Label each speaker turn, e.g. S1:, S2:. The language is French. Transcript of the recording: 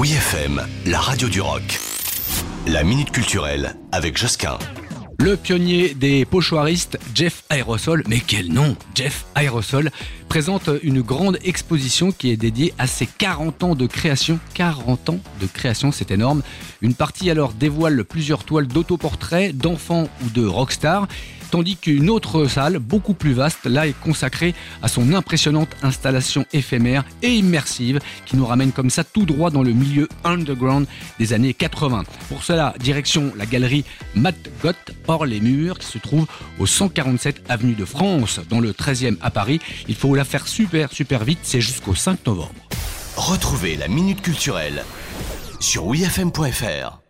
S1: Oui FM, la radio du rock. La minute culturelle avec Josquin.
S2: Le pionnier des pochoiristes, Jeff Aerosol, mais quel nom Jeff Aerosol présente une grande exposition qui est dédiée à ses 40 ans de création. 40 ans de création, c'est énorme. Une partie alors dévoile plusieurs toiles d'autoportraits d'enfants ou de rockstars tandis qu'une autre salle, beaucoup plus vaste, là est consacrée à son impressionnante installation éphémère et immersive qui nous ramène comme ça tout droit dans le milieu underground des années 80. Pour cela, direction la galerie Matt Gott hors les murs qui se trouve au 147 avenue de France dans le 13e à Paris. Il faut la faire super super vite, c'est jusqu'au 5 novembre.
S1: Retrouvez la minute culturelle sur wifm.fr.